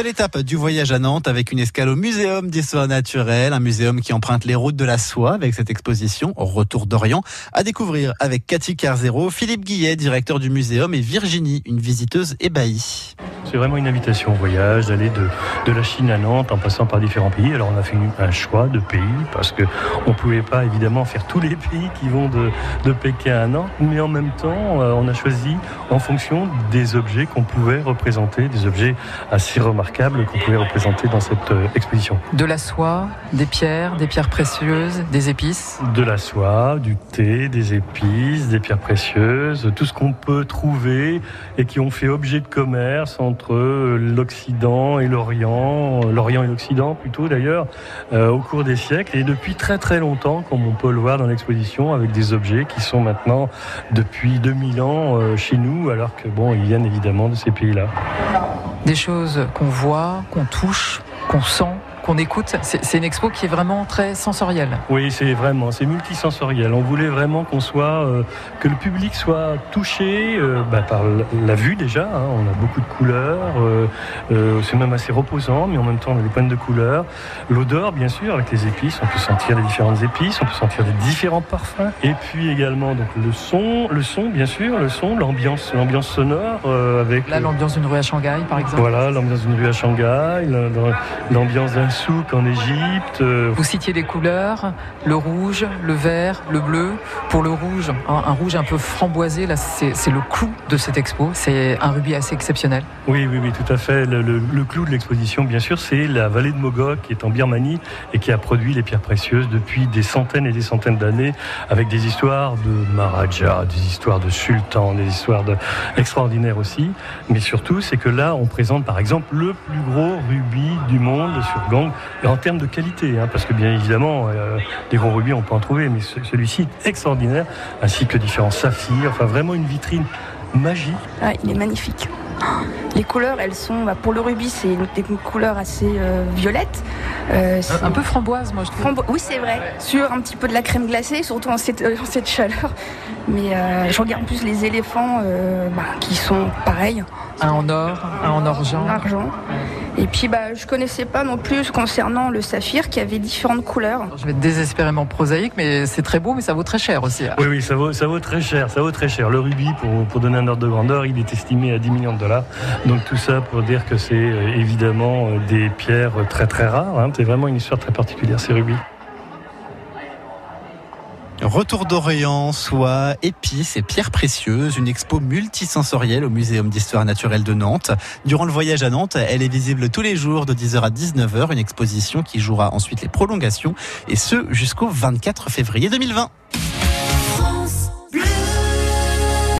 Nouvelle étape du voyage à Nantes avec une escale au Muséum d'histoire naturelle, un muséum qui emprunte les routes de la soie avec cette exposition Retour d'Orient à découvrir avec Cathy Carzero, Philippe Guillet, directeur du muséum et Virginie, une visiteuse ébahie. C'est vraiment une invitation au voyage, d'aller de, de, la Chine à Nantes en passant par différents pays. Alors on a fait un choix de pays parce que on pouvait pas évidemment faire tous les pays qui vont de, de Pékin à Nantes, mais en même temps euh, on a choisi en fonction des objets qu'on pouvait représenter, des objets assez remarquables qu'on pouvait représenter dans cette euh, exposition. De la soie, des pierres, des pierres précieuses, des épices De la soie, du thé, des épices, des pierres précieuses, tout ce qu'on peut trouver et qui ont fait objet de commerce entre l'Occident et l'Orient, l'Orient et l'Occident plutôt d'ailleurs, euh, au cours des siècles et depuis très très longtemps, comme on peut le voir dans l'exposition, avec des objets qui sont maintenant depuis 2000 ans euh, chez nous, alors que bon, ils viennent évidemment de ces pays-là. Des choses qu'on voit, qu'on touche, qu'on sent, qu'on écoute. C'est une expo qui est vraiment très sensorielle. Oui, c'est vraiment, c'est multisensoriel. On voulait vraiment qu'on soit, euh, que le public soit touché euh, bah, par la vue déjà. Hein. On a beaucoup de couleurs, euh, c'est même assez reposant, mais en même temps on a des pointes de couleurs. L'odeur, bien sûr, avec les épices, on peut sentir les différentes épices, on peut sentir les différents parfums. Et puis également donc le son, le son, bien sûr, le son, l'ambiance, l'ambiance sonore avec. Là, l'ambiance d'une rue à Shanghai, par exemple. Voilà, l'ambiance d'une rue à Shanghai, l'ambiance d'un souk en Égypte. Vous citiez les couleurs, le rouge, le vert, le bleu. Pour le rouge, un, un rouge un peu framboisé, là, c'est le clou de cette expo. C'est un rubis assez exceptionnel. Oui, oui, oui, tout à fait. Le, le, le clou de l'exposition, bien sûr, c'est la vallée de Mogok, qui est en Birmanie et qui a produit les pierres précieuses depuis des centaines et des centaines d'années, avec des histoires de Maharaja, des histoires de sultans, des histoires de... extraordinaires aussi. Mais surtout, c'est que là, on présente par exemple le plus gros rubis du monde sur En termes de qualité, hein, parce que bien évidemment, euh, des gros rubis, on peut en trouver, mais celui-ci est extraordinaire, ainsi que différents saphirs, enfin vraiment une vitrine magique. Ah, il est magnifique. Les couleurs, elles sont, bah, pour le rubis, c'est une, une, couleur assez euh, violette. Euh, un peu framboise, moi je trouve. Frambo oui, c'est vrai. Sur un petit peu de la crème glacée, surtout en cette, en cette chaleur. Mais euh, je regarde plus les éléphants bah, qui sont pareils. Un en or, un en argent. argent. Et puis, bah, je connaissais pas non plus concernant le saphir qui avait différentes couleurs. Je vais être désespérément prosaïque, mais c'est très beau, mais ça vaut très cher aussi. Oui, oui, ça vaut, ça vaut très cher. Ça vaut très cher. Le rubis, pour, pour donner un ordre de grandeur, il est estimé à 10 millions de dollars. Donc tout ça pour dire que c'est euh, évidemment euh, des pierres très très rares. Hein. C'est vraiment une histoire très particulière, ces rubis. Retour d'Orient, soie, épices et pierres précieuses, une expo multisensorielle au Muséum d'Histoire Naturelle de Nantes. Durant le voyage à Nantes, elle est visible tous les jours de 10h à 19h, une exposition qui jouera ensuite les prolongations et ce jusqu'au 24 février 2020.